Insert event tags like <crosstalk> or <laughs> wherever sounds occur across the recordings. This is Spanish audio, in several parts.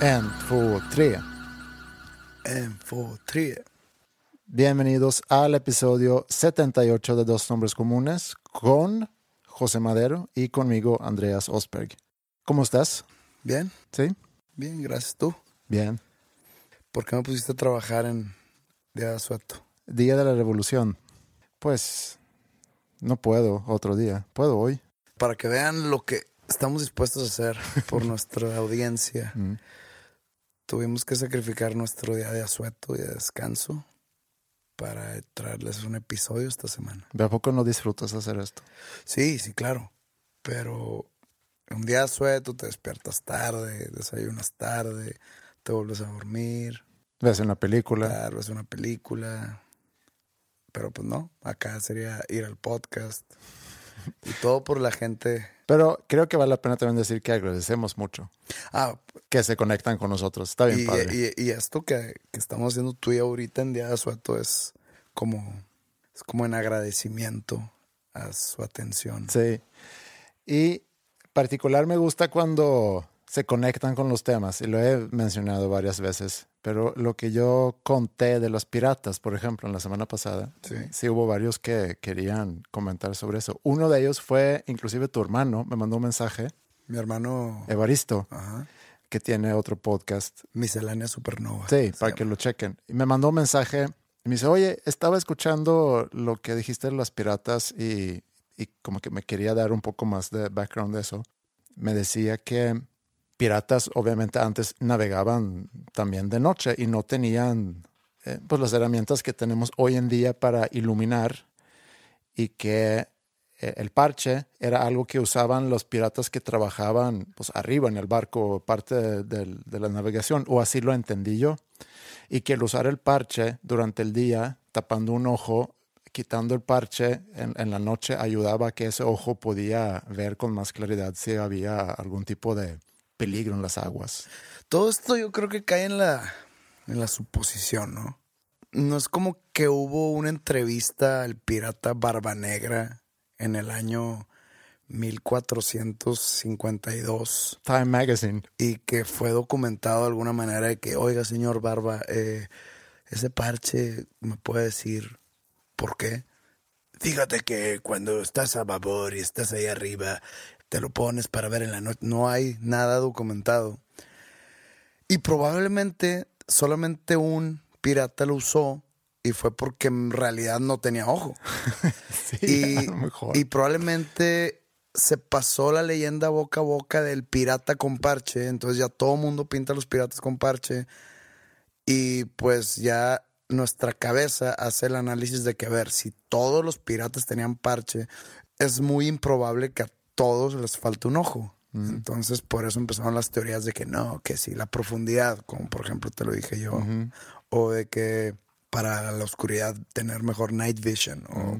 En, två, tre. En, två, tre. Bienvenidos al episodio 78 de Dos Nombres Comunes con José Madero y conmigo Andreas Osberg. ¿Cómo estás? Bien, ¿Sí? bien, gracias tú. Bien. ¿Por qué me pusiste a trabajar en Día de Asueto? Día de la Revolución. Pues no puedo otro día. Puedo hoy. Para que vean lo que estamos dispuestos a hacer por <laughs> nuestra audiencia. Mm. Tuvimos que sacrificar nuestro día de asueto y de descanso para traerles un episodio esta semana. ¿De a poco no disfrutas hacer esto? Sí, sí, claro. Pero un día de asueto te despiertas tarde, desayunas tarde, te vuelves a dormir, ¿Ves una película? claro, es una película. Pero pues no, acá sería ir al podcast. Y todo por la gente. Pero creo que vale la pena también decir que agradecemos mucho Ah, que se conectan con nosotros. Está bien y, padre. y- y esto que, que estamos haciendo tú y ahorita en Día de es como, es como en agradecimiento a su atención. Sí. Y particular me gusta cuando se conectan con los temas, y lo he mencionado varias veces, pero lo que yo conté de los piratas, por ejemplo, en la semana pasada, Sí. hubo varios que querían comentar sobre eso. Uno de ellos fue, inclusive tu hermano, me mandó un mensaje, Mi hermano, Evaristo, ajá, que tiene otro podcast. Miscelánea Supernova. Sí, para que lo chequen. Y me mandó un mensaje y me dice, oye, estaba escuchando lo que dijiste de las piratas y, y como que me quería dar un poco más de background de eso. Me decía que piratas obviamente antes navegaban también de noche y no tenían eh, pues las herramientas que tenemos hoy en día para iluminar y que eh, el parche era algo que usaban los piratas que trabajaban pues arriba en el barco, parte de, la navegación, o así lo entendí yo, y que el usar el parche durante el día, tapando un ojo, quitando el parche en, en la noche, ayudaba a que ese ojo podía ver con más claridad si había algún tipo de peligro en las aguas. Todo esto yo creo que cae en la, en la suposición, ¿no? No es como que hubo una entrevista al pirata Barba Negra en el año 1452 Time Magazine. y que fue documentado de alguna manera de que, oiga, señor Barba, eh, ese parche me puede decir por qué. Fíjate que cuando estás a babor y estás ahí arriba, te lo pones para ver en la noche. No hay nada documentado. Y probablemente solamente un pirata lo usó y fue porque en realidad no tenía ojo. <laughs> Sí, Y, a lo mejor. y probablemente se pasó la leyenda boca a boca del pirata con parche. Entonces ya todo el mundo pinta a los piratas con parche. Y pues ya nuestra cabeza hace el análisis de que, a ver, si todos los piratas tenían parche, es muy improbable que a todos les falte un ojo. Entonces, por eso empezaron las teorías de que no, que sí, la profundidad, como por ejemplo te lo dije yo, o de que para la oscuridad tener mejor night vision, o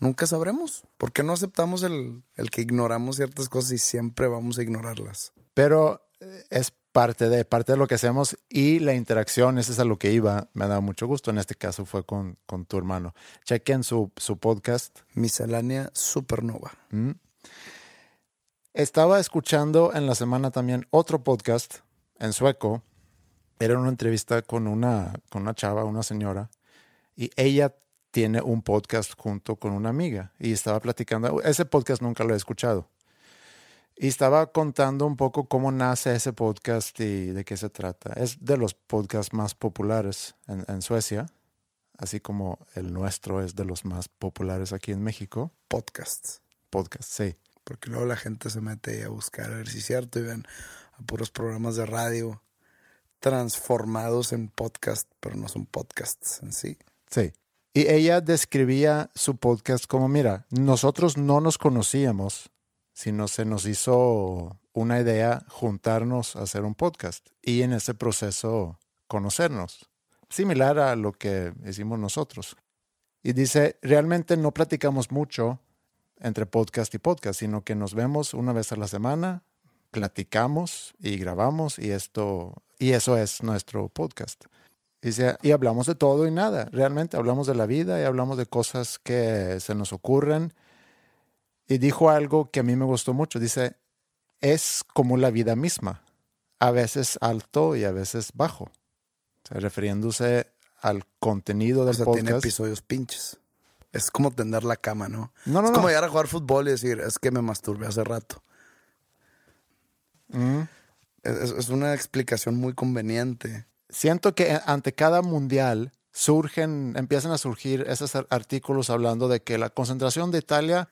nunca sabremos. ¿Por qué no aceptamos el, el que ignoramos ciertas cosas y siempre vamos a ignorarlas? Pero eh, es parte de, parte de lo que hacemos y la interacción, ese es a lo que iba, me da mucho gusto. En este caso fue con, con tu hermano. Chequen su, su podcast. Miscelánea Supernova. Mm. Estaba escuchando en la semana también otro podcast en sueco. Era una entrevista con una, con una chava, una señora, y ella tiene un podcast junto con una amiga y estaba platicando. Ese podcast nunca lo he escuchado. Y estaba contando un poco cómo nace ese podcast y de qué se trata. Es de los podcasts más populares en, en Suecia, así como el nuestro es de los más populares aquí en México. Podcasts. Podcast, sí. Porque luego la gente se mete a buscar a ver si es cierto y ven a puros programas de radio transformados en podcast, pero no son podcasts en sí. Sí. Y ella describía su podcast como, mira, nosotros no nos conocíamos, sino se nos hizo una idea juntarnos a hacer un podcast y en ese proceso conocernos, similar a lo que hicimos nosotros. Y dice, realmente no platicamos mucho entre podcast y podcast, sino que nos vemos una vez a la semana, platicamos y grabamos y esto y eso es nuestro podcast. Dice, y hablamos de todo y nada, realmente hablamos de la vida y hablamos de cosas que se nos ocurren. Y dijo algo que a mí me gustó mucho, dice, es como la vida misma, a veces alto y a veces bajo, o sea, refiriéndose al contenido del O sea, podcast. tiene episodios pinches. Es como tender la cama, ¿no? No, no, es como llegar a jugar fútbol y decir, es que me masturbé hace rato. Mm. Es, es una explicación muy conveniente. siento que ante cada mundial surgen, empiezan a surgir esos ar- artículos hablando de que la concentración de Italia,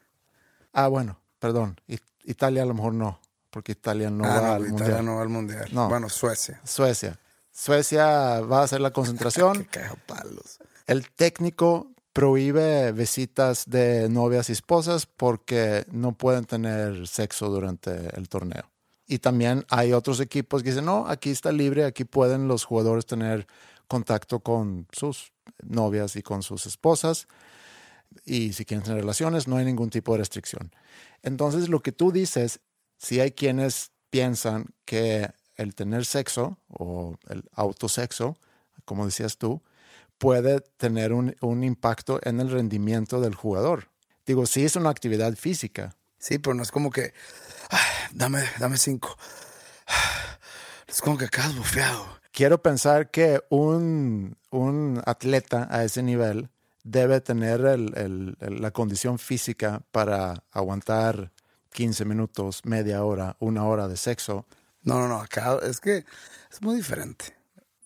ah, bueno, perdón, Italia a lo mejor no, porque Italia no Ah, va no, al Italia mundial. no va al mundial. No. Bueno, Suecia. Suecia. Suecia va a hacer la concentración. <laughs> palos. El técnico prohíbe visitas de novias y esposas porque no pueden tener sexo durante el torneo. Y también hay otros equipos que dicen, no, aquí está libre, aquí pueden los jugadores tener contacto con sus novias y con sus esposas. Y si quieren tener relaciones, no hay ningún tipo de restricción. Entonces, lo que tú dices, si hay quienes piensan que el tener sexo o el autosexo, como decías tú, puede tener un, un impacto en el rendimiento del jugador. Digo, sí es una actividad física. Sí, pero no es como que, "Ah, dame, dame cinco. Es como que acabas bufeado. Quiero pensar que un, un atleta a ese nivel debe tener el- el- el- la condición física para aguantar 15 minutos, media hora, una hora de sexo. No, no, no, acá es que es muy diferente.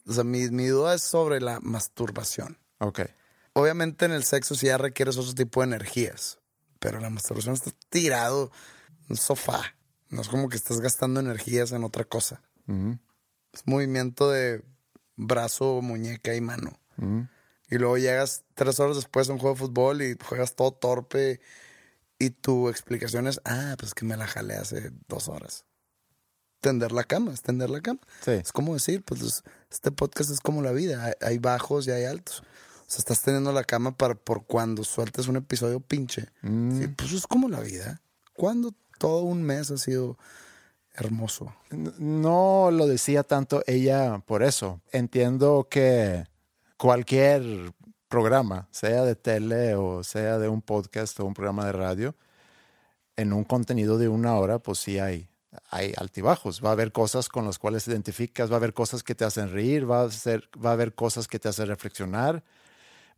O sea, mi, mi duda es sobre la masturbación. Ok. Obviamente en el sexo sí ya requieres otro tipo de energías, pero la masturbación está tirado en un sofá. No es como que estás gastando energías en otra cosa. Es movimiento de brazo, muñeca y mano. Y luego llegas tres horas después a un juego de fútbol y juegas todo torpe. Y tu explicación es, ah, pues que me la jalé hace dos horas. Tender la cama, es tender la cama. Sí. Es como decir, pues es- este podcast es como la vida. Hay, hay bajos y hay altos. O sea, estás teniendo la cama para por cuando sueltes un episodio pinche. Mm. Sí, pues es como la vida. Cuando todo un mes ha sido hermoso. No lo decía tanto ella por eso. Entiendo que cualquier programa, sea de tele o sea de un podcast o un programa de radio, en un contenido de una hora, pues sí hay, hay altibajos. Va a haber cosas con las cuales te identificas, va a haber cosas que te hacen reír, va a, ser, va a haber cosas que te hacen reflexionar,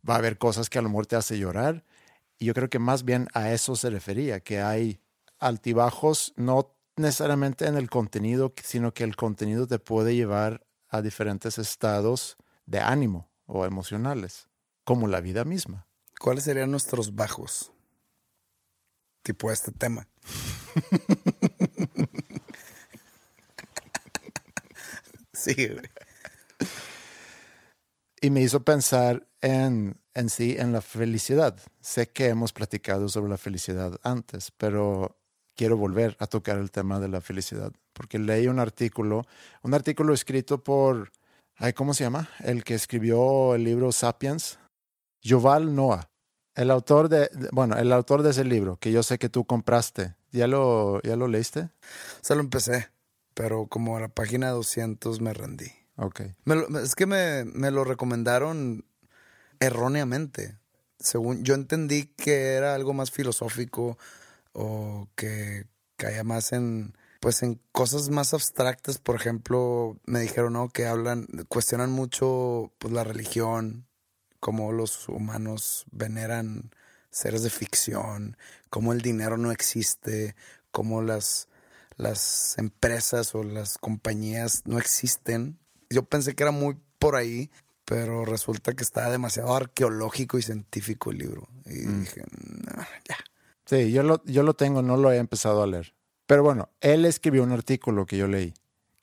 va a haber cosas que a lo mejor te hace llorar. Y yo creo que más bien a eso se refería, que hay altibajos, no necesariamente en el contenido, sino que el contenido te puede llevar a diferentes estados de ánimo o emocionales, como la vida misma. ¿Cuáles serían nuestros bajos? Tipo este tema. <laughs> sí, güey. Y me hizo pensar en, en sí, en la felicidad. Sé que hemos platicado sobre la felicidad antes, pero quiero volver a tocar el tema de la felicidad, porque leí un artículo, un artículo escrito por, ay, ¿cómo se llama? El que escribió el libro Sapiens, Yuval Noah, el autor de, de- bueno, el autor de ese libro, que yo sé que tú compraste. ¿Ya lo, ya lo leíste? Se lo empecé. Pero como a la página 200 me rendí. Ok. Me lo- es que me, me lo recomendaron erróneamente. Según yo entendí que era algo más filosófico o que caía más en pues en cosas más abstractas, por ejemplo, me dijeron no que hablan cuestionan mucho pues la religión, cómo los humanos veneran seres de ficción, cómo el dinero no existe, cómo las las empresas o las compañías no existen. Yo pensé que era muy por ahí, pero resulta que estaba demasiado arqueológico y científico el libro. Y dije, "No, ya. Sí, yo lo, yo lo tengo, no lo he empezado a leer. Pero bueno, él escribió un artículo que yo leí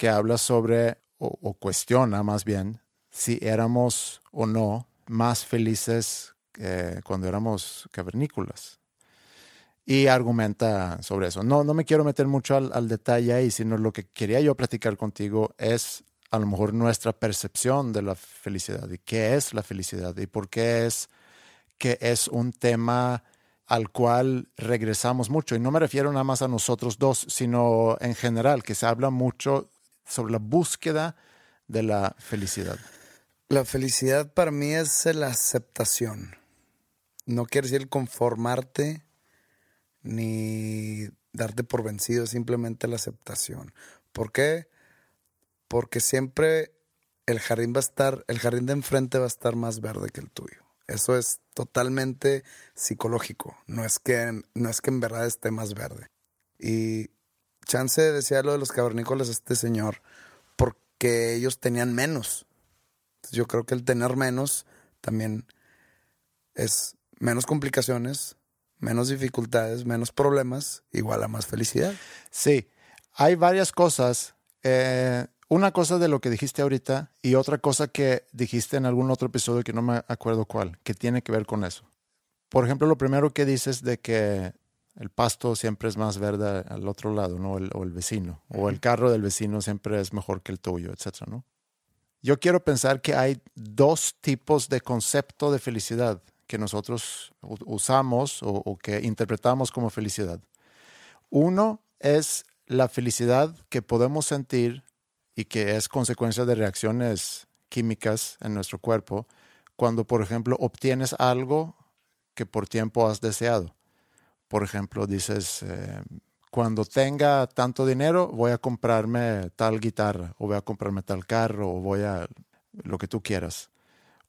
que habla sobre, o, o cuestiona más bien, si éramos o no más felices eh, cuando éramos cavernícolas. Y argumenta sobre eso. No, no me quiero meter mucho al, al detalle ahí, sino lo que quería yo platicar contigo es a lo mejor nuestra percepción de la felicidad y qué es la felicidad y por qué es que es un tema al cual regresamos mucho. Y no me refiero nada más a nosotros dos, sino en general, que se habla mucho sobre la búsqueda de la felicidad. La felicidad para mí es la aceptación. No quiere decir conformarte ni darte por vencido, simplemente la aceptación. ¿Por qué? Porque siempre el jardín va a estar, el jardín de enfrente va a estar más verde que el tuyo. Eso es totalmente psicológico. No es que, no es que en verdad esté más verde. Y Chance decía lo de los cavernícolas este señor porque ellos tenían menos. Yo creo que el tener menos también es menos complicaciones, menos dificultades, menos problemas, igual a más felicidad. Sí, hay varias cosas. Eh, una cosa de lo que dijiste ahorita y otra cosa que dijiste en algún otro episodio que no me acuerdo cuál, que tiene que ver con eso. Por ejemplo, lo primero que dices de que el pasto siempre es más verde al otro lado, ¿no? El- o el vecino, o el carro del vecino siempre es mejor que el tuyo, etcétera, ¿no? Yo quiero pensar que hay dos tipos de concepto de felicidad que nosotros usamos o, o que interpretamos como felicidad. Uno es la felicidad que podemos sentir y que es consecuencia de reacciones químicas en nuestro cuerpo cuando, por ejemplo, obtienes algo que por tiempo has deseado. Por ejemplo, dices, eh, cuando tenga tanto dinero voy a comprarme tal guitarra o voy a comprarme tal carro o voy a lo que tú quieras.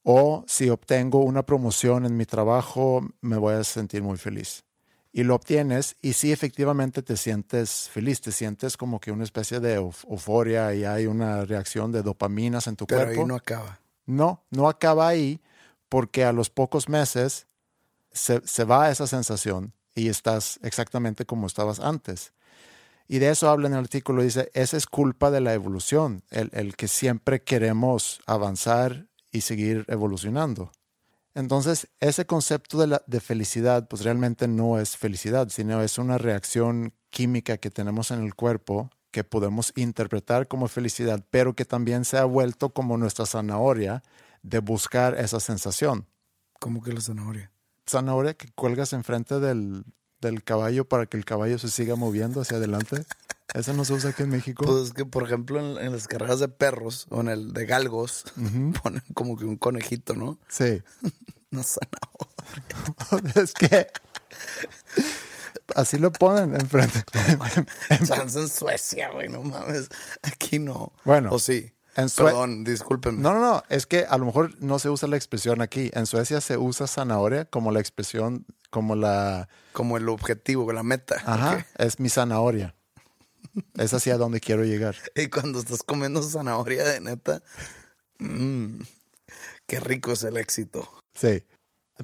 O si obtengo una promoción en mi trabajo, me voy a sentir muy feliz. Y lo obtienes y sí efectivamente te sientes feliz, te sientes como que una especie de euf- euforia y hay una reacción de dopaminas en tu Pero cuerpo. ahí no acaba. No, no acaba ahí porque a los pocos meses se, se va esa sensación y estás exactamente como estabas antes. Y de eso habla en el artículo, dice, esa es culpa de la evolución, el, el que siempre queremos avanzar y seguir evolucionando. Entonces, ese concepto de, la, de felicidad, pues realmente no es felicidad, sino es una reacción química que tenemos en el cuerpo que podemos interpretar como felicidad, pero que también se ha vuelto como nuestra zanahoria de buscar esa sensación. ¿Cómo que la zanahoria? Zanahoria que cuelgas enfrente del, del caballo para que el caballo se siga moviendo hacia adelante. Eso no se usa aquí en México. Pues es que, por ejemplo, en, en las carreras de perros o en el de galgos, <laughs> ponen como que un conejito, ¿no? Sí. <laughs> Una zanahoria. <laughs> es que así lo ponen enfrente. Chance en Suecia, güey, no mames. Aquí no. Bueno, O sí. en Sue- Perdón, discúlpenme. No, no, no. Es que a lo mejor no se usa la expresión aquí. En Suecia se usa zanahoria como la expresión, como la. Como el objetivo, la meta. Ajá, es mi zanahoria. Es hacia donde quiero llegar. <laughs> Y cuando estás comiendo zanahoria de neta, mmm, qué rico es el éxito. Sí.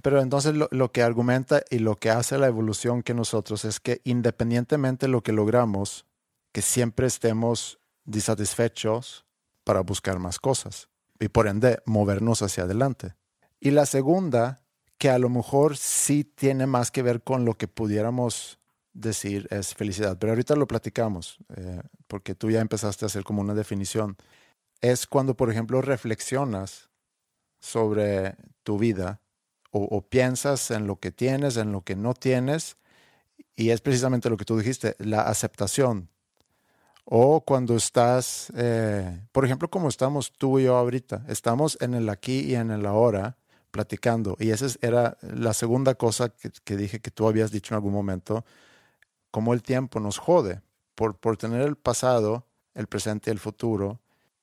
Pero entonces lo, lo que argumenta y lo que hace la evolución que nosotros es que independientemente de lo que logramos, que siempre estemos disatisfechos para buscar más cosas y por ende movernos hacia adelante. Y la segunda, que a lo mejor sí tiene más que ver con lo que pudiéramos decir es felicidad, pero ahorita lo platicamos, eh, porque tú ya empezaste a hacer como una definición. Es cuando, por ejemplo, reflexionas sobre tu vida o, piensas en lo que tienes, en lo que no tienes, y es precisamente lo que tú dijiste, la aceptación. O cuando estás, eh, por ejemplo, como estamos tú y yo ahorita, estamos en el aquí y en el ahora platicando. Y esa era la segunda cosa que dije que tú habías dicho en algún momento, cómo el tiempo nos jode por, por tener el pasado, el presente y el futuro,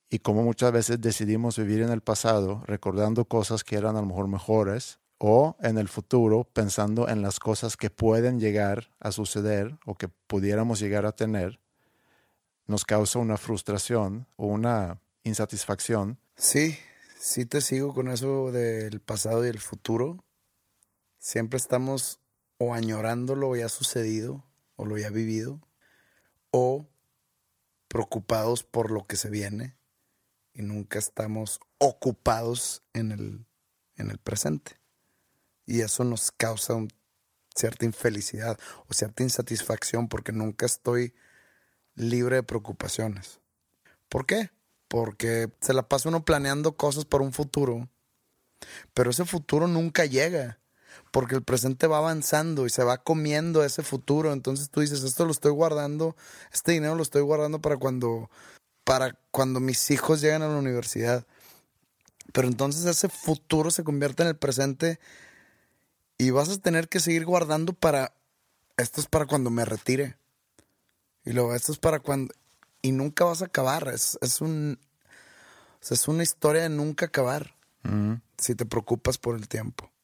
y cómo muchas veces decidimos vivir en el pasado recordando cosas que eran a lo mejor mejores, o en el futuro pensando en las cosas que pueden llegar a suceder o que pudiéramos llegar a tener nos causa una frustración o una insatisfacción. Sí, sí te sigo con eso del pasado y el futuro. Siempre estamos o añorando lo ya sucedido o lo ya vivido o preocupados por lo que se viene y nunca estamos ocupados en el, en el presente. Y eso nos causa cierta infelicidad o cierta insatisfacción porque nunca estoy libre de preocupaciones. ¿Por qué? Porque se la pasa uno planeando cosas para un futuro, pero ese futuro nunca llega, porque el presente va avanzando y se va comiendo ese futuro. Entonces tú dices, esto lo estoy guardando, este dinero lo estoy guardando para cuando, para cuando mis hijos lleguen a la universidad. Pero entonces ese futuro se convierte en el presente y vas a tener que seguir guardando para, esto es para cuando me retire y luego, esto es para cuando... Y nunca vas a acabar. Es, es un... es una historia de nunca acabar. Si te preocupas por el tiempo.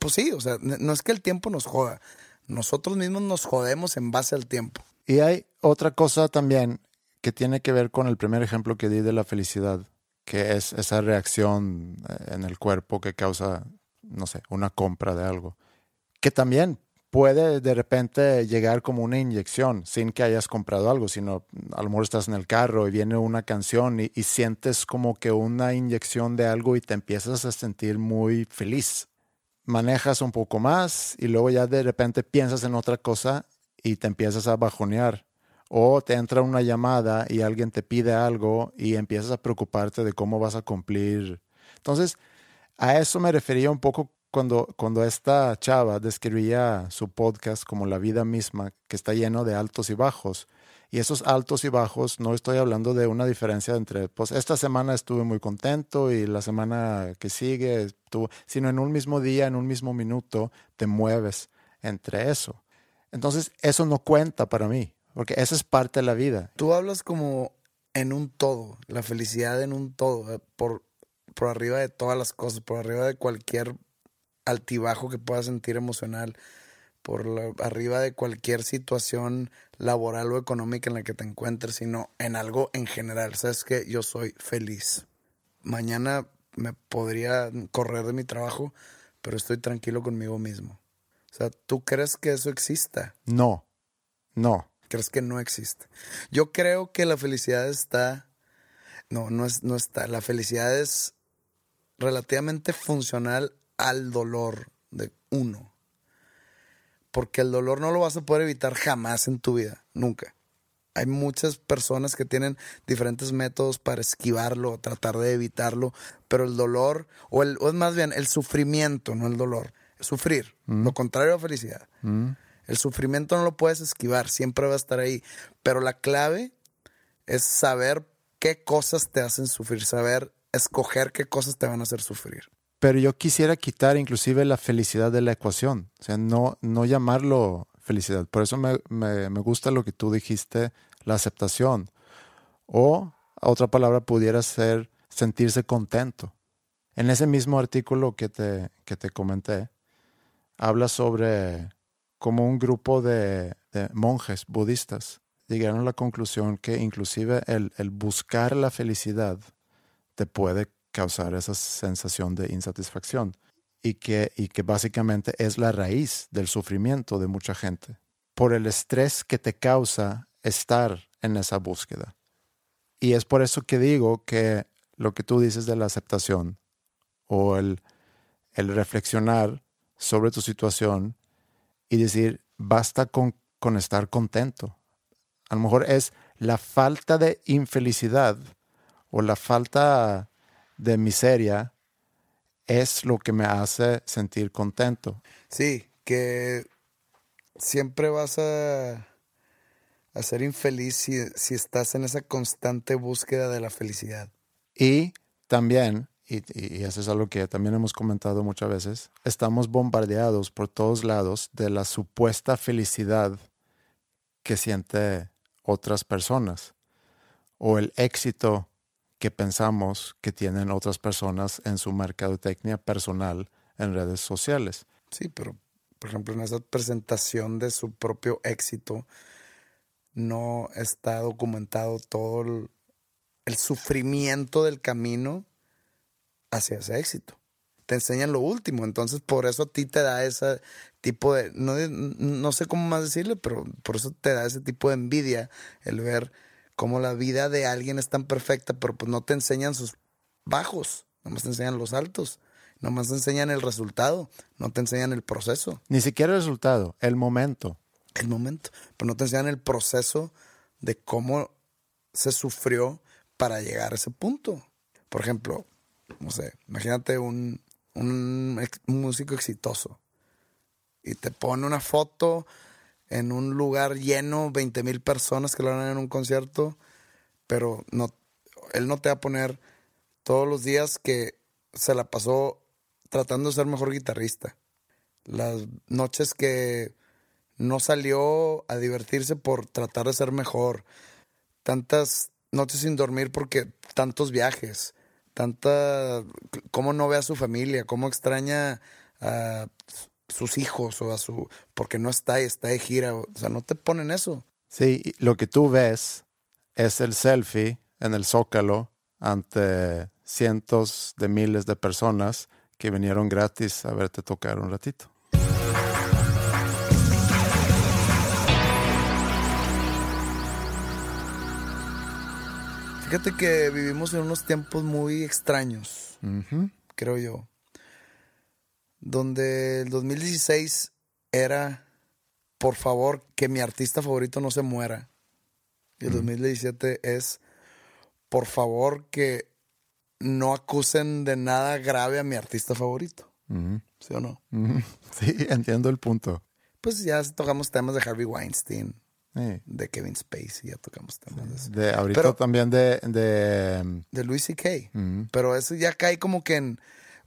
Pues sí, o sea, no es que el tiempo nos joda. Nosotros mismos nos jodemos en base al tiempo. Y hay otra cosa también que tiene que ver con el primer ejemplo que di de la felicidad, que es esa reacción eh, en el cuerpo que causa, no sé, una compra de algo. Que también puede de repente llegar como una inyección sin que hayas comprado algo, sino a lo estás en el carro y viene una canción y, sientes como que una inyección de algo y te empiezas a sentir muy feliz. Manejas un poco más y luego ya de repente piensas en otra cosa y te empiezas a bajonear. O te entra una llamada y alguien te pide algo y empiezas a preocuparte de cómo vas a cumplir. Entonces, a eso me refería un poco cuando, cuando esta chava describía su podcast como la vida misma, que está lleno de altos y bajos. Y esos altos y bajos, no estoy hablando de una diferencia entre, pues esta semana estuve muy contento y la semana que sigue estuvo, sino en un mismo día, en un mismo minuto, te mueves entre eso. Entonces, eso no cuenta para mí, porque esa es parte de la vida. Tú hablas como en un todo, la felicidad en un todo, eh, por, por arriba de todas las cosas, por arriba de cualquier altibajo que puedas sentir emocional, por arriba de cualquier situación laboral o económica en la que te encuentres, sino en algo en general. Sabes que yo soy feliz. Mañana me podría correr de mi trabajo, pero estoy tranquilo conmigo mismo. O sea, ¿tú crees que eso exista? No, no. ¿Crees que no existe? Yo creo que la felicidad está... No, no, es, no está. La felicidad es relativamente funcional al dolor de uno. Porque el dolor no lo vas a poder evitar jamás en tu vida, nunca. Hay muchas personas que tienen diferentes métodos para esquivarlo, tratar de evitarlo, pero el dolor, o, el, es más bien el sufrimiento, no el dolor, sufrir, mm. lo contrario a felicidad. Mm. El sufrimiento no lo puedes esquivar, siempre va a estar ahí, pero la clave es saber qué cosas te hacen sufrir, saber escoger qué cosas te van a hacer sufrir. Pero yo quisiera quitar inclusive la felicidad de la ecuación, o sea, no, no llamarlo felicidad. Por eso me, me, me gusta lo que tú dijiste, la aceptación. O otra palabra pudiera ser sentirse contento. En ese mismo artículo que te, que te comenté, habla sobre cómo un grupo de, de, monjes budistas llegaron a la conclusión que inclusive el, el buscar la felicidad te puede causar esa sensación de insatisfacción y que, y que básicamente es la raíz del sufrimiento de mucha gente, por el estrés que te causa estar en esa búsqueda. Y es por eso que digo que lo que tú dices de la aceptación o el, el reflexionar sobre tu situación y decir, basta con, con estar contento. A lo mejor es la falta de infelicidad o la falta de miseria es lo que me hace sentir contento. Sí, que siempre vas a, a ser infeliz si, si estás en esa constante búsqueda de la felicidad. Y también, y, y eso es algo que también hemos comentado muchas veces, estamos bombardeados por todos lados de la supuesta felicidad que siente otras personas o el éxito que pensamos que tienen otras personas en su mercadotecnia personal en redes sociales. Sí, pero por ejemplo en esa presentación de su propio éxito no está documentado todo el, el sufrimiento del camino hacia ese éxito. Te enseñan lo último, entonces por eso a ti te da ese tipo de, no, no sé cómo más decirle, pero por eso te da ese tipo de envidia el ver cómo la vida de alguien es tan perfecta, pero pues no te enseñan sus bajos, nomás te enseñan los altos, nomás te enseñan el resultado, no te enseñan el proceso. Ni siquiera el resultado, el momento. El momento, pero no te enseñan el proceso de cómo se sufrió para llegar a ese punto. Por ejemplo, no sé, imagínate un, un, ex- un músico exitoso y te pone una foto en un lugar lleno, 20 mil personas que lo ver en un concierto, pero no, él no te va a poner todos los días que se la pasó tratando de ser mejor guitarrista. Las noches que no salió a divertirse por tratar de ser mejor. Tantas noches sin dormir porque tantos viajes. Tanta. cómo no ve a su familia, cómo extraña a sus hijos o a su. porque no está está de gira. O sea, no te ponen eso. Sí, lo que tú ves es el selfie en el Zócalo ante cientos de miles de personas que vinieron gratis a verte tocar un ratito. Fíjate que vivimos en unos tiempos muy extraños, creo yo. Donde el 2016 era, por favor, que mi artista favorito no se muera. Y el 2017 es, por favor, que no acusen de nada grave a mi artista favorito. ¿Sí o no? <laughs> Sí, entiendo el punto. Pues ya tocamos temas de Harvey Weinstein, Sí. de Kevin Spacey, ya tocamos temas de eso. De, ahorita Pero- también de, de De Louis C.K. Pero eso ya cae como que en,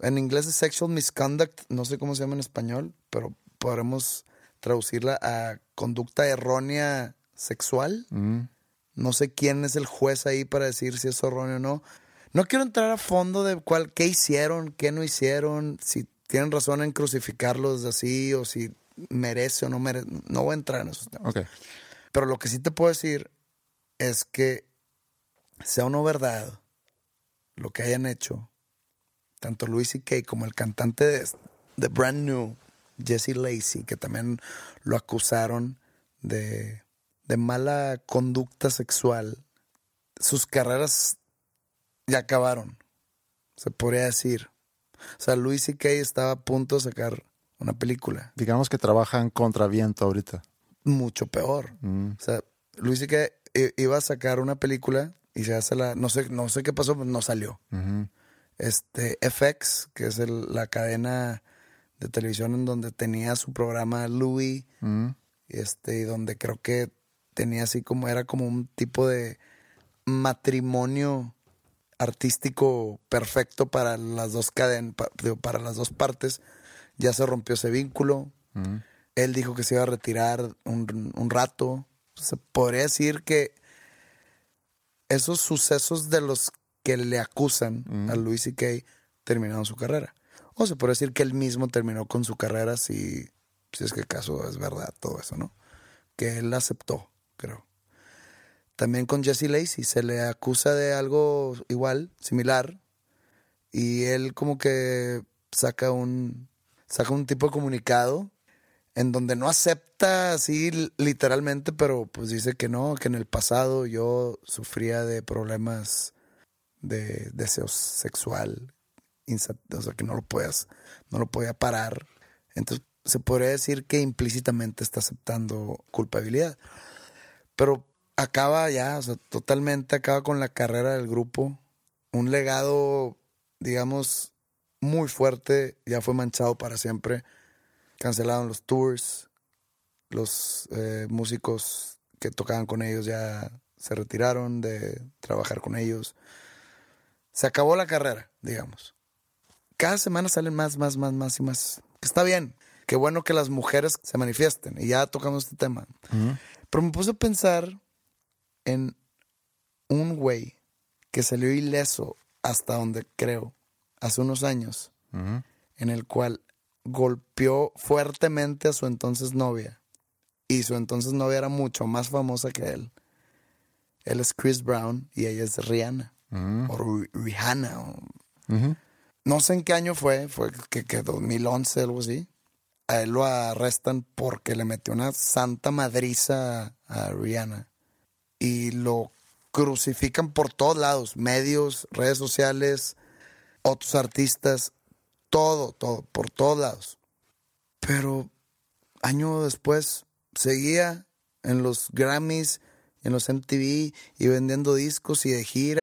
en inglés es sexual misconduct, no sé cómo se llama en español, pero podremos traducirla a conducta errónea sexual. mm, No sé quién es el juez ahí para decir si es erróneo o no. No quiero entrar a fondo de cuál, qué hicieron, qué no hicieron, si tienen razón en crucificarlos así o si merece o no merece. No voy a entrar en esos temas. ok. Pero lo que sí te puedo decir es que sea o no verdad lo que hayan hecho, tanto Louis C.K. como el cantante de, de Brand New, Jesse Lacey, que también lo acusaron de, de mala conducta sexual, sus carreras ya acabaron, se podría decir. O sea, Louis C.K. estaba a punto de sacar una película, Digamos que trabajan contra viento ahorita. mucho peor. Mm, O sea, Luis que iba a sacar una película y se hace la. No sé, no sé qué pasó, pues no salió. Este, FX, que es el- la cadena de televisión en donde tenía su programa Louis, Mm, este, y donde creo que tenía así como, era como un tipo de matrimonio artístico perfecto para las dos cadenas, para las dos partes. Ya se rompió ese vínculo. mm. Él dijo que se iba a retirar un, un rato. Se podría decir que esos sucesos de los que le acusan a Louis C.K. terminaron su carrera. O se podría decir que él mismo terminó con su carrera si, si es que acaso es verdad todo eso, ¿no? Que él aceptó, creo. También con Jesse Lacey se le acusa de algo igual, similar, y él como que saca un saca un tipo de comunicado en donde no acepta así literalmente, pero pues dice que no, que en el pasado yo sufría de problemas de deseo sexual, o sea que no lo puedas, no lo podía parar. Entonces se podría decir que implícitamente está aceptando culpabilidad. Pero acaba ya, o sea, totalmente acaba con la carrera del grupo. Un legado, digamos, muy fuerte, ya fue manchado para siempre. Cancelaron los tours, los eh, músicos que tocaban con ellos ya se retiraron de trabajar con ellos. Se acabó la carrera, digamos. Cada semana salen más, más, más, más y más. Está bien. Qué bueno que las mujeres se manifiesten. Y ya tocamos este tema. Pero me puse a pensar en un güey que salió ileso hasta donde creo, hace unos años, en el cual golpeó fuertemente a su entonces novia. Y su entonces novia era mucho más famosa que él. Él es Chris Brown y ella es Rihanna. O Rihanna. No sé en qué año fue, fue que, que 2011, algo así. A él lo arrestan porque le metió una santa madriza a Rihanna. Y lo crucifican por todos lados, medios, redes sociales, otros artistas, todo, todo, por todos lados. Pero año después seguía en los Grammys, en los MTV y vendiendo discos y de gira.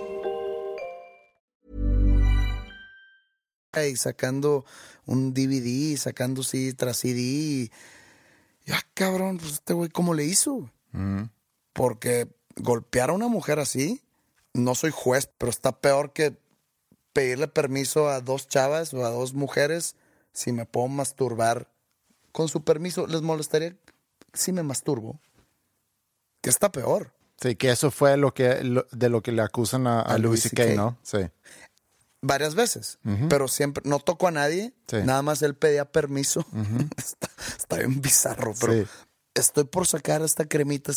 Y sacando un DVD, sacando CD tras CD. Ya, cabrón, pues este güey, ¿cómo le hizo? Porque golpear a una mujer así, no soy juez, pero está peor que pedirle permiso a dos chavas o a dos mujeres si me puedo masturbar con su permiso. ¿Les molestaría si me masturbo? Que está peor. Sí, que eso fue lo que lo- de lo que le acusan a, a A CK. ¿no? Sí. Varias veces, pero siempre no tocó a nadie, Sí. nada más él pedía permiso. <laughs> está, está bien bizarro, pero Sí. estoy por sacar esta cremita.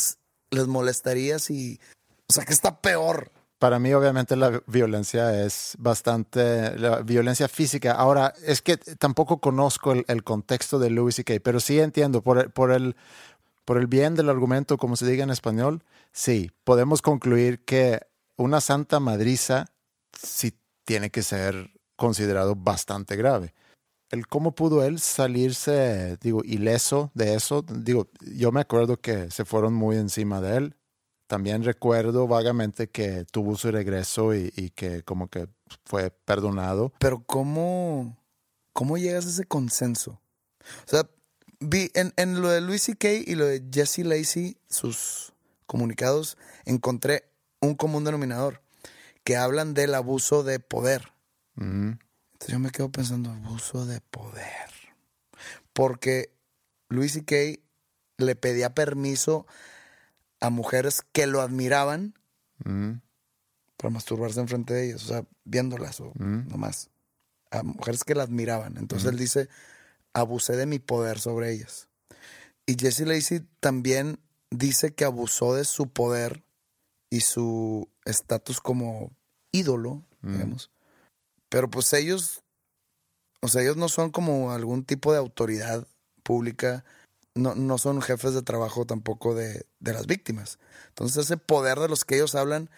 ¿Les molestaría si.? O sea, que está peor. Para mí, obviamente, la violencia es bastante, la violencia física. Ahora, es que tampoco conozco el, el contexto de Louis C.K., pero sí entiendo, por el, por, el, por el bien del argumento, como se diga en español, sí, podemos concluir que una santa madriza sí tiene que ser considerado bastante grave. El cómo pudo él salirse, digo, ileso de eso, digo, yo me acuerdo que se fueron muy encima de él, también recuerdo vagamente que tuvo su regreso y, que como que fue perdonado. Pero ¿cómo, cómo llegas a ese consenso? O sea, vi en, en lo de Louis C.K. y lo de Jesse Lacey, sus comunicados, encontré un común denominador, que hablan del abuso de poder. Ujú. Entonces yo me quedo pensando, abuso de poder. Porque Louis C.K. le pedía permiso a mujeres que lo admiraban Ujú. para masturbarse enfrente de ellos, o sea, viéndolas o nomás. A mujeres que la admiraban. Entonces él dice, abusé de mi poder sobre ellas. Y Jesse Lacey también dice que abusó de su poder y su estatus como ídolo, digamos. Pero pues ellos, o sea, ellos no son como algún tipo de autoridad pública, no, no son jefes de trabajo tampoco de, de las víctimas. Entonces ese poder de los que ellos hablan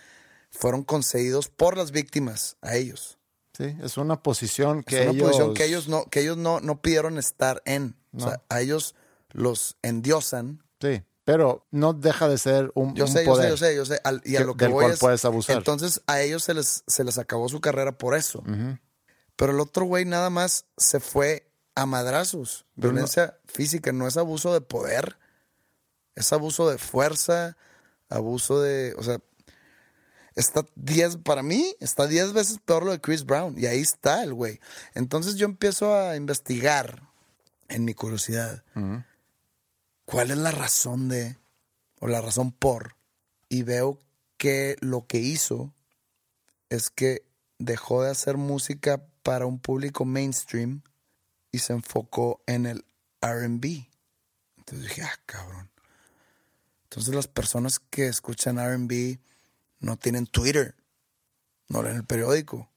fueron concedidos por las víctimas a ellos. Sí, es una posición que es una ellos... posición que ellos no, que ellos no, no pidieron estar en. O sea, a ellos los endiosan. Sí, pero no deja de ser un, Yo un sé, yo sé, poder. yo sé, yo sé. Al- y a que- lo que del voy cual es, puedes abusar. Entonces a ellos se les, se les acabó su carrera por eso. Pero el otro güey nada más se fue a madrazos. Pero no- Violencia física, no es abuso de poder. Es abuso de fuerza, abuso de. O sea, está 10, para mí, está 10 veces peor lo de Chris Brown. Y ahí está el güey. Entonces yo empiezo a investigar en mi curiosidad. ¿Cuál es la razón de, o la razón por? Y veo que lo que hizo es que dejó de hacer música para un público mainstream y se enfocó en el RB. Entonces dije, ah, cabrón. Entonces las personas que escuchan RB no tienen Twitter, no leen el periódico.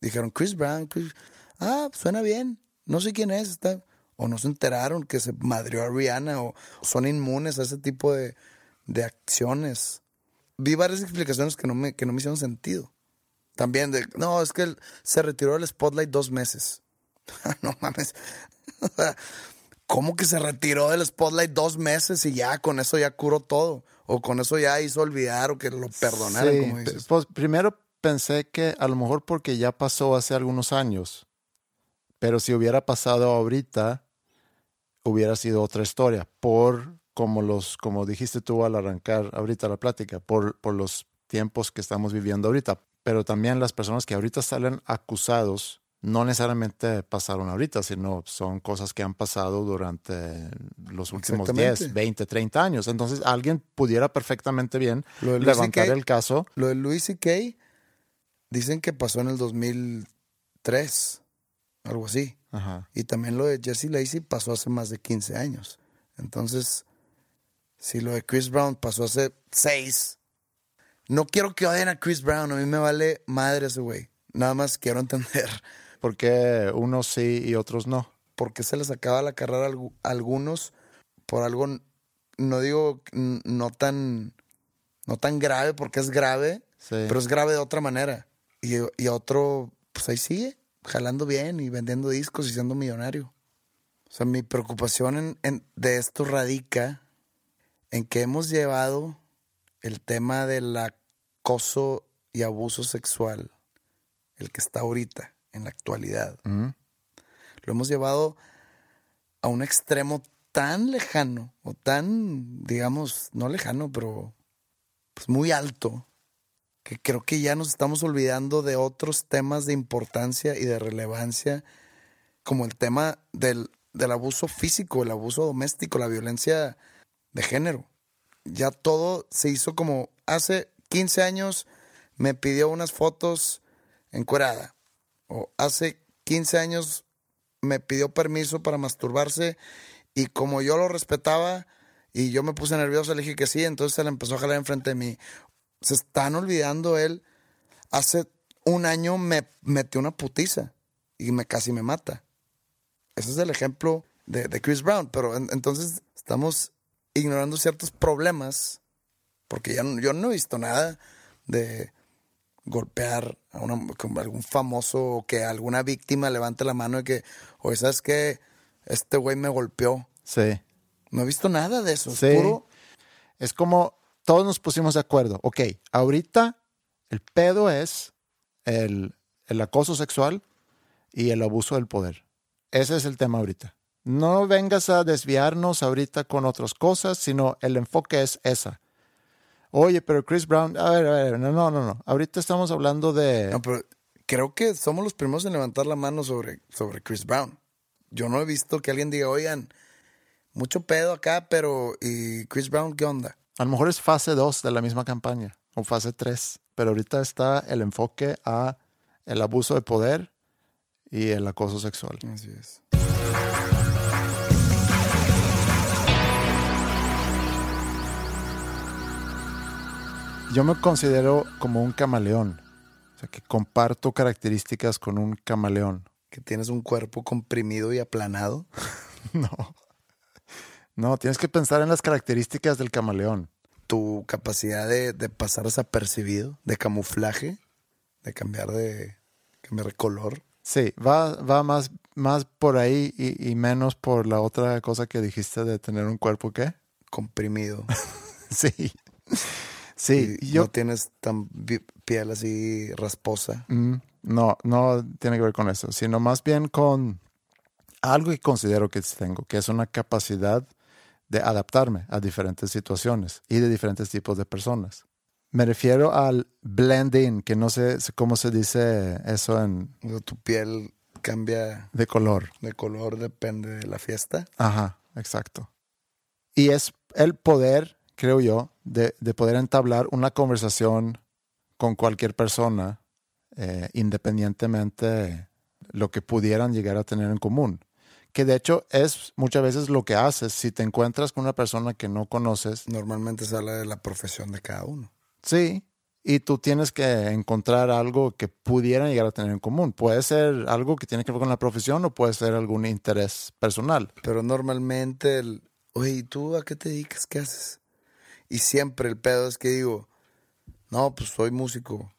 Dijeron, Chris Brown, Chris- ah, suena bien, no sé quién es, está... o no se enteraron que se madrió a Rihanna, o son inmunes a ese tipo de, de acciones. Vi varias explicaciones que no, me, que no me hicieron sentido. También de, no, es que él se retiró del spotlight dos meses. <laughs> no mames. <laughs> ¿Cómo que se retiró del spotlight dos meses y ya con eso ya curó todo? O con eso ya hizo olvidar o que lo perdonaran, Sí, como dices. pues primero pensé que a lo mejor porque ya pasó hace algunos años, pero si hubiera pasado ahorita, hubiera sido otra historia, por como los, como dijiste tú al arrancar ahorita la plática, por, por los tiempos que estamos viviendo ahorita. Pero también las personas que ahorita salen acusados no necesariamente pasaron ahorita, sino son cosas que han pasado durante los últimos Exactamente. 10, 20, 30 años. Entonces alguien pudiera perfectamente bien Luis levantar el caso Lo de Louis C.K. dicen que pasó en el 2003, algo así. Ajá. Y también lo de Jesse Lacey pasó hace más de 15 años. Entonces, si lo de Chris Brown pasó hace 6, no quiero que odien a Chris Brown, a mí me vale madre ese güey. Nada más quiero entender <laughs> Porque unos sí y otros no. por qué se les acaba la carrera a algu- a algunos por algo, no digo no tan, no tan grave, porque es grave, Sí. pero es grave de otra manera. Y, y otro, pues ahí sigue, jalando bien y vendiendo discos y siendo millonario. O sea, mi preocupación en- en- de esto radica en que hemos llevado el tema del acoso y abuso sexual, el que está ahorita, en la actualidad, Ujú. lo hemos llevado a un extremo tan lejano, o tan, digamos, no lejano, pero pues muy alto, que creo que ya nos estamos olvidando de otros temas de importancia y de relevancia, como el tema del, del abuso físico, el abuso doméstico, la violencia de género. Ya todo se hizo como hace 15 años me pidió unas fotos encuerada. O hace 15 años me pidió permiso para masturbarse y como yo lo respetaba y yo me puse nervioso, le dije que sí, entonces él empezó a jalar enfrente de mí. Se están olvidando él. Hace un año me metió una putiza y me casi me mata. Ese es el ejemplo de, de Chris Brown, pero en- entonces estamos ignorando ciertos problemas porque ya no- yo no he visto nada de golpear a una, como algún famoso o que alguna víctima levante la mano y que, oye, ¿sabes qué? Este güey me golpeó. Sí. No he visto nada de eso. Sí. Es puro Es como todos nos pusimos de acuerdo. Ok, ahorita el pedo es el, el acoso sexual y el abuso del poder. Ese es el tema ahorita. No vengas a desviarnos ahorita con otras cosas, sino el enfoque es esa. Oye, pero Chris Brown, a ver, a ver, no, no, no, no. Ahorita estamos hablando de... No, pero creo que somos los primeros en levantar la mano sobre, sobre Chris Brown. Yo no he visto que alguien diga, oigan, mucho pedo acá, pero ¿y Chris Brown qué onda? A lo mejor es fase 2 de la misma campaña o fase 3, pero ahorita está el enfoque a el abuso de poder y el acoso sexual. Así es. Yo me considero como un camaleón, o sea que comparto características con un camaleón. Que tienes un cuerpo comprimido y aplanado. <laughs> No. No, tienes que pensar en las características del camaleón. Tu capacidad de, de pasar desapercibido, de camuflaje, de cambiar de, cambiar de color. Sí, va, va más, más por ahí y, y menos por la otra cosa que dijiste de tener un cuerpo, ¿qué? comprimido. <laughs> Sí. Sí, y yo no tienes tan piel así rasposa. Mm, no, no tiene que ver con eso, sino más bien con algo que considero que tengo, que es una capacidad de adaptarme a diferentes situaciones y de diferentes tipos de personas. Me refiero al blending, que no sé cómo se dice eso en tu piel cambia de color. de color, depende de la fiesta. Ajá, exacto. Y es el poder, creo yo, de, de poder entablar una conversación con cualquier persona, eh, independientemente lo que pudieran llegar a tener en común. Que de hecho es muchas veces lo que haces. Si te encuentras con una persona que no conoces, Normalmente se habla de la profesión de cada uno. sí, y tú tienes que encontrar algo que pudieran llegar a tener en común. Puede ser algo que tiene que ver con la profesión o puede ser algún interés personal. Pero normalmente, el, oye, ¿y tú a qué te dedicas? ¿Qué haces? Y siempre el pedo es que digo, no, pues soy músico.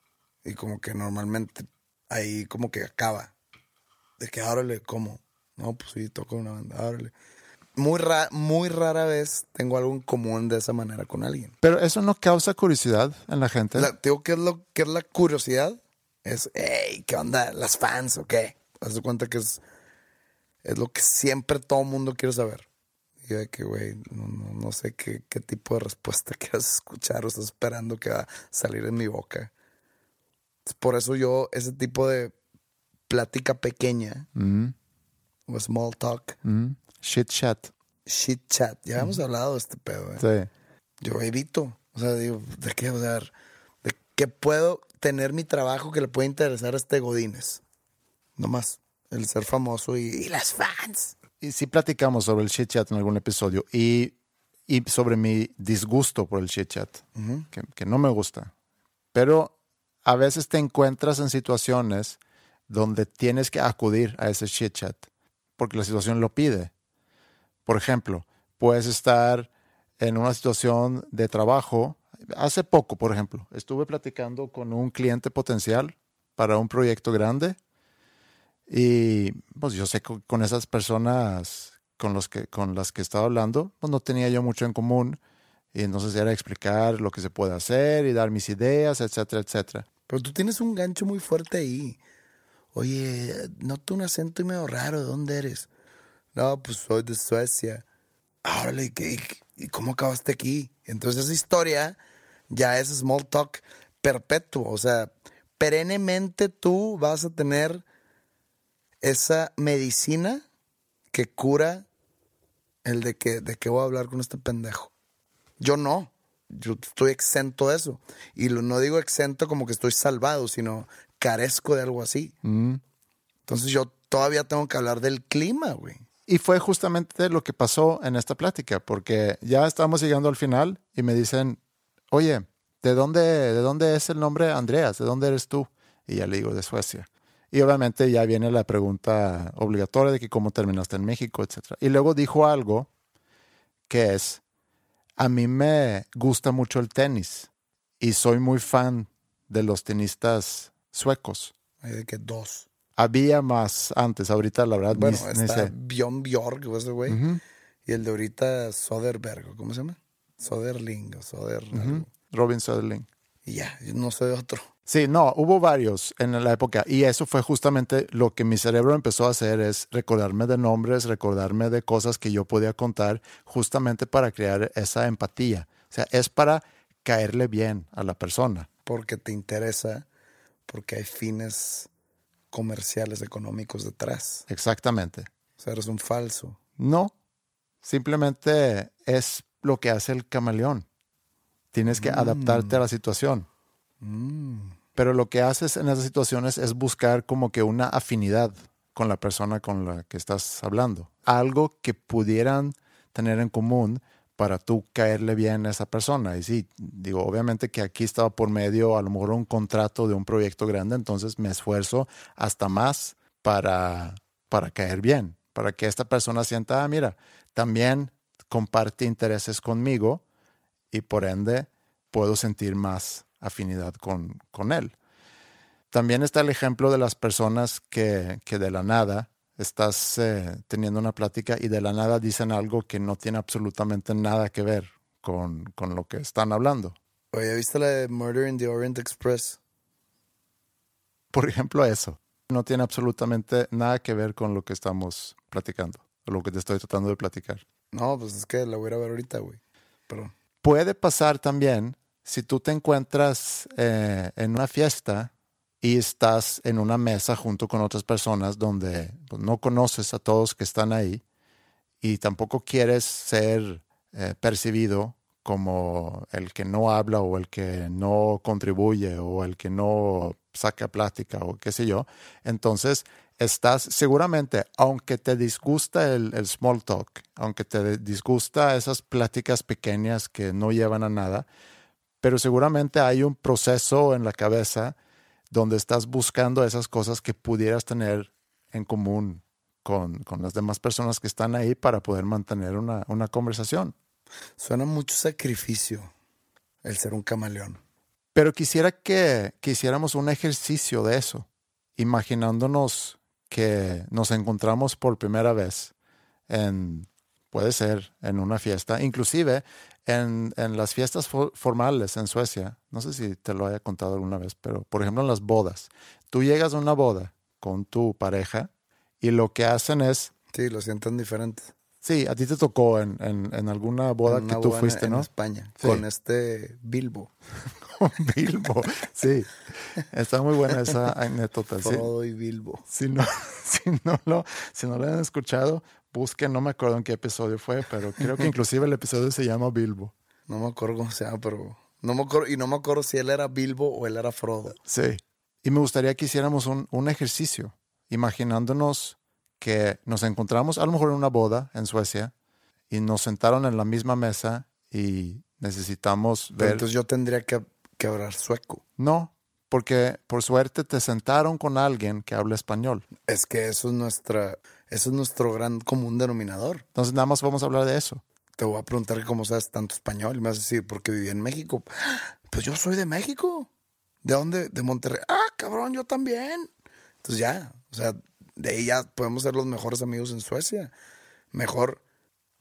Y como que normalmente ahí como que acaba. De que, órale, ¿cómo? No, pues sí, toco una banda, órale. Muy, ra muy rara vez tengo algo en común de esa manera con alguien. Pero eso no causa curiosidad en la gente. La, digo, ¿qué es, lo, ¿qué es la curiosidad? Es, hey, ¿qué onda? ¿Las fans o qué? Haz de cuenta que es, es lo que siempre todo mundo quiere saber. Y de que, güey, no, no, no sé qué, qué tipo de respuesta <laughs> quieras escuchar o estás esperando que va a salir en mi boca. Por eso yo, ese tipo de plática pequeña Mm, o small talk, mm. Shit chat. shit chat, ya hemos hablado de este pedo, ¿eh? Sí. yo evito. O sea, digo, ¿de qué? O sea, ¿de qué puedo tener mi trabajo que le puede interesar a este Godínez? No más. El ser famoso y, y las fans. Y sí platicamos sobre el shit chat en algún episodio y, y sobre mi disgusto por el shit chat, que, que no me gusta. Pero a veces te encuentras en situaciones donde tienes que acudir a ese shit chat porque la situación lo pide. Por ejemplo, puedes estar en una situación de trabajo. Hace poco, por ejemplo, estuve platicando con un cliente potencial para un proyecto grande y pues yo sé que con esas personas con, los que, con las que estaba hablando, pues no tenía yo mucho en común. Y entonces era explicar lo que se puede hacer y dar mis ideas, etcétera, etcétera. Pero tú tienes un gancho muy fuerte ahí. Oye, noto un acento medio raro. ¿De dónde eres? No, pues soy de Suecia. Órale, ¿y, y cómo acabaste aquí? Entonces esa historia ya es small talk perpetuo. O sea, perennemente tú vas a tener esa medicina que cura el de que, de que voy a hablar con este pendejo. Yo no. Yo estoy exento de eso. Y no digo exento como que estoy salvado, sino carezco de algo así. Entonces yo todavía tengo que hablar del clima, güey. Y fue justamente lo que pasó en esta plática, porque ya estamos llegando al final y me dicen, oye, ¿de dónde, ¿de dónde es el nombre Andreas? ¿De dónde eres tú? Y ya le digo, de Suecia. Y obviamente ya viene la pregunta obligatoria de que cómo terminaste en México, etc. Y luego dijo algo que es, a mí me gusta mucho el tenis y soy muy fan de los tenistas suecos. Hay de que dos. Había más antes, ahorita la verdad Bueno, ni- ni está sé. Bjorn ese güey. Y el de ahorita Soderberg, ¿cómo se llama? Soderling o Soder. Robin Soderling. Y ya, yo no sé de otro. Sí, no, hubo varios en la época y eso fue justamente lo que mi cerebro empezó a hacer es recordarme de nombres, recordarme de cosas que yo podía contar justamente para crear esa empatía. O sea, es para caerle bien a la persona. Porque te interesa, porque hay fines comerciales, económicos detrás. Exactamente. O sea, eres un falso. No, simplemente es lo que hace el camaleón. Tienes que adaptarte a la situación. Pero lo que haces en esas situaciones es buscar como que una afinidad con la persona con la que estás hablando. Algo que pudieran tener en común para tú caerle bien a esa persona. Y sí, digo, obviamente que aquí estaba por medio a lo mejor un contrato de un proyecto grande, entonces me esfuerzo hasta más para, para caer bien, para que esta persona sienta, ah, mira, también comparte intereses conmigo y por ende puedo sentir más afinidad con, con él. También está el ejemplo de las personas que, que de la nada estás eh, teniendo una plática y de la nada dicen algo que no tiene absolutamente nada que ver con, con lo que están hablando. Oye, ¿viste la de Murder in the Orient Express? Por ejemplo, eso. No tiene absolutamente nada que ver con lo que estamos platicando, o lo que te estoy tratando de platicar. No, pues es que la voy a ver ahorita, güey. Perdón. Puede pasar también si tú te encuentras eh, en una fiesta y estás en una mesa junto con otras personas donde pues, no conoces a todos que están ahí y tampoco quieres ser eh, percibido como el que no habla o el que no contribuye o el que no saca plática o qué sé yo. Entonces, estás seguramente, aunque te disgusta el, el, small talk, aunque te disgusta esas pláticas pequeñas que no llevan a nada, pero seguramente hay un proceso en la cabeza donde estás buscando esas cosas que pudieras tener en común con, con las demás personas que están ahí para poder mantener una, una conversación. Suena mucho sacrificio el ser un camaleón. Pero quisiera que, que hiciéramos un ejercicio de eso, imaginándonos que nos encontramos por primera vez en, puede ser, en una fiesta, inclusive en, en las fiestas formales en Suecia. No sé si te lo haya contado alguna vez, pero por ejemplo en las bodas. Tú llegas a una boda con tu pareja y lo que hacen es... Sí, lo sienten diferente. Sí, a ti te tocó en, en, en alguna boda que tú fuiste, ¿no? En España, sí. con este Bilbo. <laughs> con Bilbo, sí. Está muy buena esa anécdota. Frodo y Bilbo. Si no, <laughs> si, no lo, si no lo han escuchado, busquen, no me acuerdo en qué episodio fue, pero creo que inclusive el episodio se llama Bilbo. No me acuerdo cómo se llama, pero no me acuerdo, y no me acuerdo si él era Bilbo o él era Frodo. Sí. Y me gustaría que hiciéramos un, un ejercicio, imaginándonos que nos encontramos a lo mejor en una boda en Suecia y nos sentaron en la misma mesa y necesitamos Pero ver... entonces yo tendría que, que hablar sueco. No, porque por suerte te sentaron con alguien que habla español. Es que eso es nuestra, eso es nuestro gran común denominador. Entonces nada más vamos a hablar de eso. Te voy a preguntar cómo sabes tanto español y me vas a decir, porque viví en México. Pues yo soy de México. ¿De dónde? De Monterrey. Ah, cabrón, yo también. Entonces ya, o sea, de ahí ya podemos ser los mejores amigos en Suecia. Mejor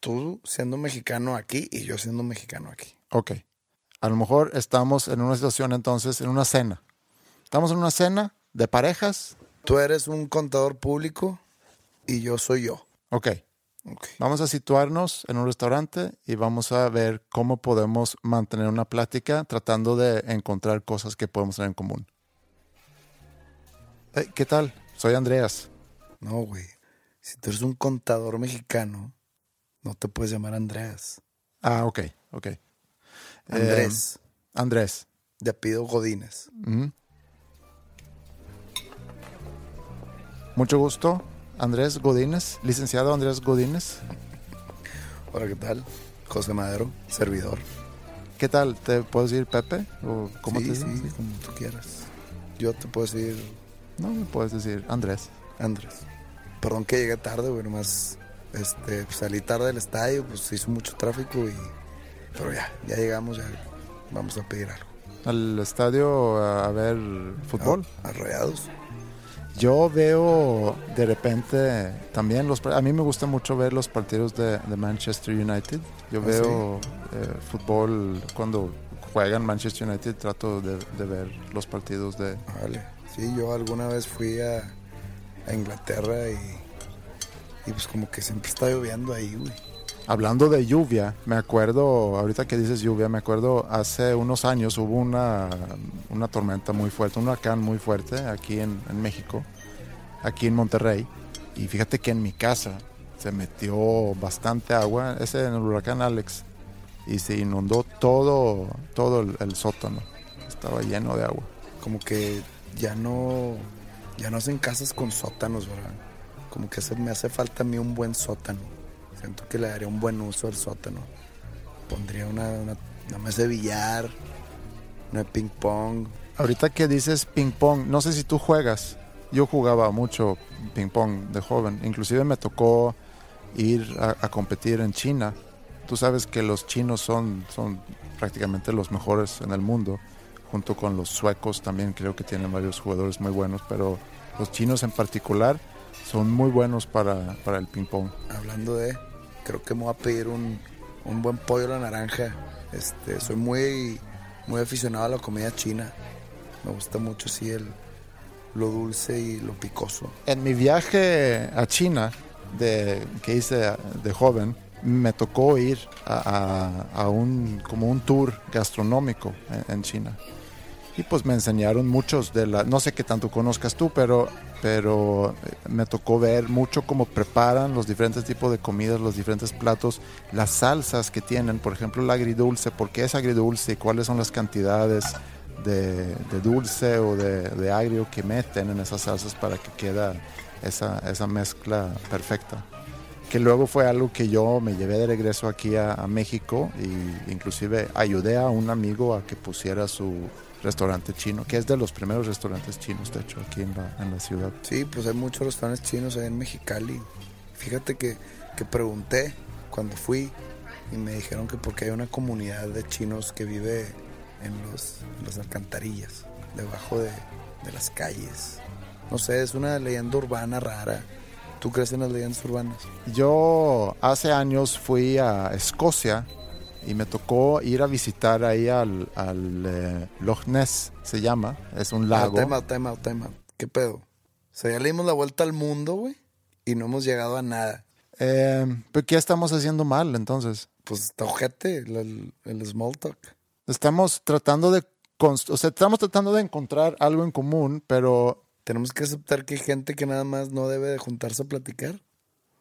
tú siendo mexicano aquí y yo siendo mexicano aquí. Ok. A lo mejor estamos en una situación entonces, en una cena. Estamos en una cena de parejas. Tú eres un contador público y yo soy yo. Ok. okay. Vamos a situarnos en un restaurante y vamos a ver cómo podemos mantener una plática tratando de encontrar cosas que podemos tener en común. Hey, ¿Qué tal? Soy Andreas. No, güey. Si tú eres un contador mexicano, no te puedes llamar Andreas. Ah, ok, ok. Andrés. Eh, Andrés. De apellido Godínez. Mucho gusto. Andrés Godínez, licenciado Andrés Godínez. Hola, ¿qué tal? José Madero, servidor. ¿Qué tal? ¿Te puedo decir Pepe? ¿O cómo sí, te sí, dices? como tú quieras. Yo te puedo decir No, me puedes decir Andrés. Andrés. Perdón que llegué tarde, güey, nomás este, salí tarde del estadio, pues hizo mucho tráfico y... Pero ya, ya llegamos, ya vamos a pedir algo. ¿Al estadio a ver fútbol? ¿A, a Rayados? Yo veo de repente también los... A mí me gusta mucho ver los partidos de, de Manchester United. Yo ¿Ah, veo eh, fútbol cuando juegan Manchester United, trato de, de ver los partidos de... Vale. Sí, yo alguna vez fui a, a Inglaterra y, y pues como que siempre está lloviendo ahí, güey. Hablando de lluvia, me acuerdo, ahorita que dices lluvia, me acuerdo hace unos años hubo una, una tormenta muy fuerte, un huracán muy fuerte aquí en, en, México, aquí en Monterrey. Y fíjate que en mi casa se metió bastante agua, ese en el huracán Alex, y se inundó todo, todo el, el sótano. Estaba lleno de agua. Como que ya no, ya no hacen casas con sótanos, ¿verdad? Como que se, me hace falta a mí un buen sótano. Siento que le daría un buen uso al sótano. Pondría una, una, una mesa de billar, una de ping pong. Ahorita que dices ping pong, no sé si tú juegas. Yo jugaba mucho ping pong de joven. Inclusive me tocó ir a, a competir en China. Tú sabes que los chinos son, son prácticamente los mejores en el mundo. Junto con los suecos también creo que tienen varios jugadores muy buenos. Pero los chinos en particular son muy buenos para, para el ping pong. Hablando de, creo que me voy a pedir un, un buen pollo a la naranja. Este, soy muy, muy aficionado a la comida china. Me gusta mucho así el, lo dulce y lo picoso. En mi viaje a China de, que hice de joven, me tocó ir a, a, a un, como un tour gastronómico en, en China. Y pues me enseñaron muchos de la, no sé qué tanto conozcas tú, pero, pero eh, me tocó ver mucho cómo preparan los diferentes tipos de comidas, los diferentes platos, las salsas que tienen, por ejemplo el agridulce, por qué es agridulce y cuáles son las cantidades de, dulce o de, de, agrio que meten en esas salsas para que queda esa, esa mezcla perfecta que luego fue algo que yo me llevé de regreso aquí a, México y inclusive ayudé a un amigo a que pusiera su restaurante chino, que es de los primeros restaurantes chinos, de hecho, aquí en la, en la ciudad. Sí, pues hay muchos restaurantes chinos ahí en Mexicali. Fíjate que, que pregunté cuando fui y me dijeron que porque hay una comunidad de chinos que vive en, los, las alcantarillas, debajo de, de las calles. No sé, es una leyenda urbana rara. ¿Tú crees en las leyendas urbanas? Yo hace años fui a Escocia y me tocó ir a visitar ahí al, al eh, Loch Ness, se llama, es un lago. Ah, tema, tema, tema. ¿Qué pedo? O sea, ya le dimos la vuelta al mundo, güey, y no hemos llegado a nada. Eh, ¿Pero qué estamos haciendo mal entonces? Pues está ojete el, el small talk. Estamos tratando de, o sea, estamos tratando de encontrar algo en común, pero tenemos que aceptar que hay gente que nada más no debe de juntarse a platicar.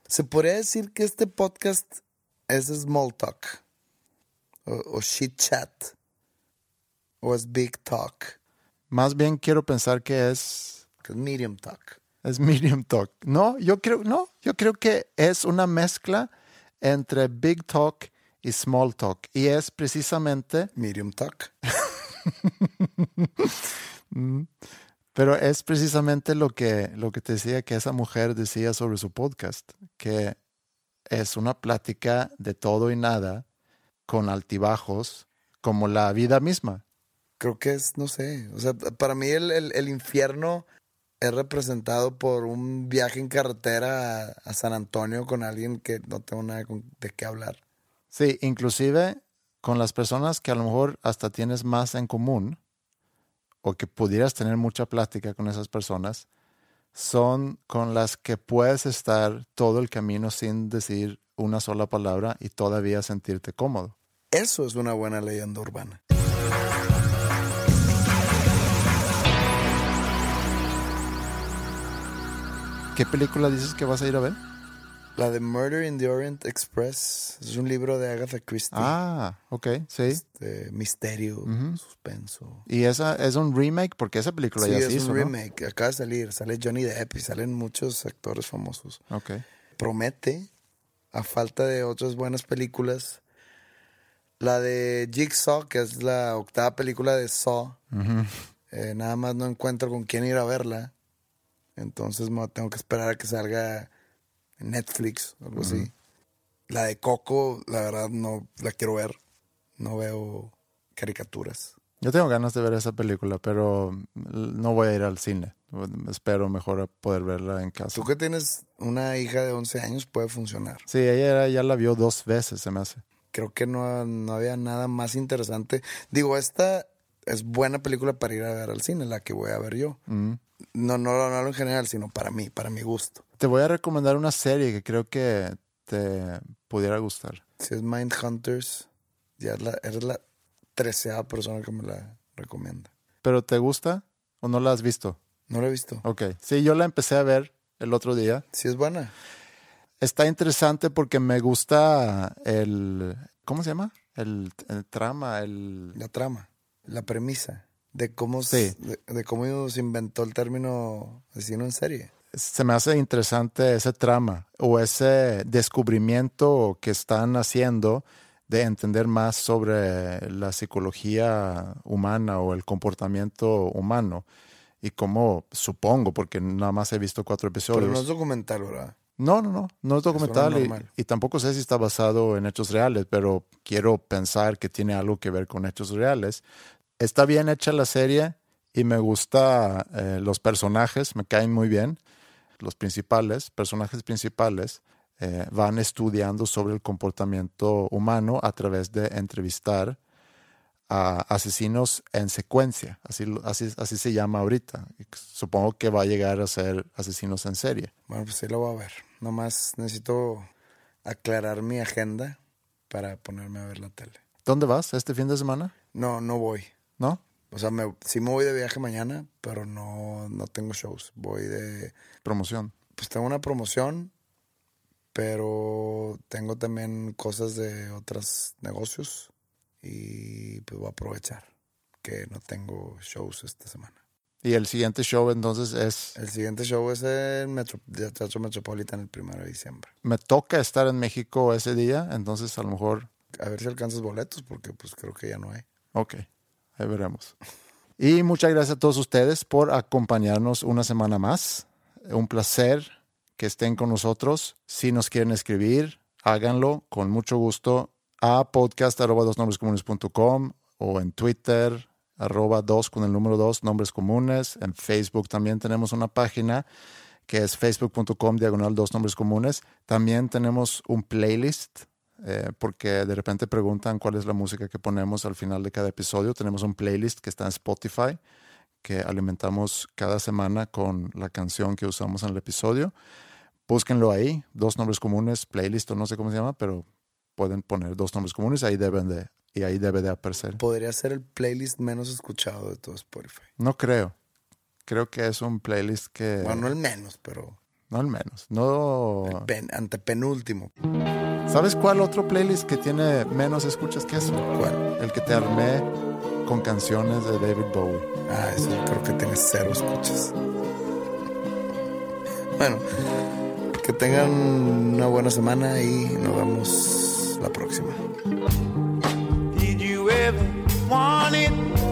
Se podría decir que este podcast es small talk, o, o shit chat, o es big talk. Más bien quiero pensar que es... Que es medium talk. Es medium talk. No, yo creo, no, yo creo que es una mezcla entre big talk y small talk. Y es precisamente... Medium talk. <laughs> mm. Pero es precisamente lo que, lo que te decía que esa mujer decía sobre su podcast, que es una plática de todo y nada, con altibajos, como la vida misma. Creo que es, no sé, o sea, para mí el, el, el infierno es representado por un viaje en carretera a, a, San Antonio con alguien que no tengo nada con, de qué hablar. Sí, inclusive con las personas que a lo mejor hasta tienes más en común o que pudieras tener mucha plática con esas personas, son con las que puedes estar todo el camino sin decir una sola palabra y todavía sentirte cómodo. Eso es una buena leyenda urbana. ¿Qué película dices que vas a ir a ver? La de Murder in the Orient Express. Es un libro de Agatha Christie. Ah, ok, sí. Este, misterio, uh -huh. suspenso. ¿Y esa es un remake? Porque esa película sí, ya es se hizo, un ¿no? remake. Acaba de salir. Sale Johnny Depp y salen muchos actores famosos. Ok. Promete, a falta de otras buenas películas, la de Jigsaw, que es la octava película de Saw. Uh -huh. eh, nada más no encuentro con quién ir a verla. Entonces me tengo que esperar a que salga en Netflix algo uh -huh. así. La de Coco, la verdad, no la quiero ver. No veo caricaturas. Yo tengo ganas de ver esa película, pero no voy a ir al cine. Espero mejor poder verla en casa. Tú que tienes una hija de 11 años, puede funcionar. Sí, ella ya la vio dos veces, se me hace. Creo que no, no había nada más interesante. Digo, esta es buena película para ir a ver al cine, la que voy a ver yo. Mm. No, no, no, no en general, sino para mí, para mi gusto. Te voy a recomendar una serie que creo que te pudiera gustar. Si es Mindhunters, ya es la, eres la treceava persona que me la recomienda. ¿Pero te gusta o no la has visto? No la he visto. Ok. Sí, yo la empecé a ver el otro día. Sí, es buena. Está interesante porque me gusta el. ¿Cómo se llama? El, el trama, el. La trama, la premisa de cómo, sí. se, de, de, cómo se inventó el término asesino en serie. Se me hace interesante ese trama o ese descubrimiento que están haciendo de entender más sobre la psicología humana o el comportamiento humano y cómo supongo, porque nada más he visto cuatro episodios. Pero no es documental, ¿verdad? No, no, no, no es documental y, y, tampoco sé si está basado en hechos reales, pero quiero pensar que tiene algo que ver con hechos reales. Está bien hecha la serie y me gusta eh, los personajes, me caen muy bien. Los principales, personajes principales, eh, van estudiando sobre el comportamiento humano a través de entrevistar a asesinos en secuencia, así, así, así se llama ahorita. Supongo que va a llegar a ser asesinos en serie. Bueno, pues sí lo voy a ver. Nomás necesito aclarar mi agenda para ponerme a ver la tele. ¿Dónde vas este fin de semana? No, no voy. ¿No? O sea, me, sí me voy de viaje mañana, pero no, no tengo shows. Voy de... Promoción. Pues tengo una promoción, pero tengo también cosas de otros negocios y pues voy a aprovechar que no tengo shows esta semana. Y el siguiente show entonces es... El siguiente show es en Metro, de Teatro Metropolitan el primero de diciembre. Me toca estar en México ese día, entonces a lo mejor... A ver si alcanzas boletos, porque pues creo que ya no hay. Ok, ahí veremos. Y muchas gracias a todos ustedes por acompañarnos una semana más. Un placer que estén con nosotros. Si nos quieren escribir, háganlo con mucho gusto a podcast.com o en Twitter, arroba dos con el número dos, nombres comunes. En Facebook también tenemos una página que es facebook.com diagonal dos nombres comunes. También tenemos un playlist eh, porque de repente preguntan cuál es la música que ponemos al final de cada episodio. Tenemos un playlist que está en Spotify que alimentamos cada semana con la canción que usamos en el episodio. Búsquenlo ahí, dos nombres comunes, playlist o no sé cómo se llama, pero pueden poner dos nombres comunes, ahí deben de, y ahí debe de aparecer. Podría ser el playlist menos escuchado de todo Spotify. No creo. Creo que es un playlist que... Bueno, no el menos, pero... No el menos. No... Pen, antepenúltimo. ¿Sabes cuál otro playlist que tiene menos escuchas que eso? ¿Cuál? El que te armé con canciones de David Bowie. Ah, eso creo que tiene cero escuchas. Bueno, que tengan una buena semana y nos vemos la próxima. Did you ever want it?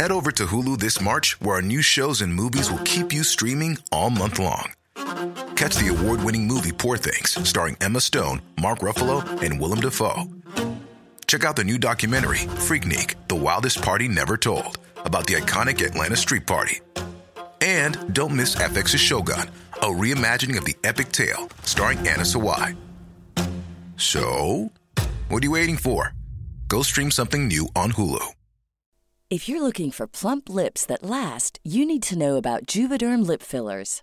Head over to Hulu this March, where our new shows and movies will keep you streaming all month long. Catch the award winning movie Poor Things, starring Emma Stone, Mark Ruffalo, and Willem Dafoe. Check out the new documentary, Freaknik The Wildest Party Never Told, about the iconic Atlanta Street Party. And don't miss FX's Shogun, a reimagining of the epic tale, starring Anna Sawai. So, what are you waiting for? Go stream something new on Hulu. If you're looking for plump lips that last, you need to know about Juvederm lip fillers.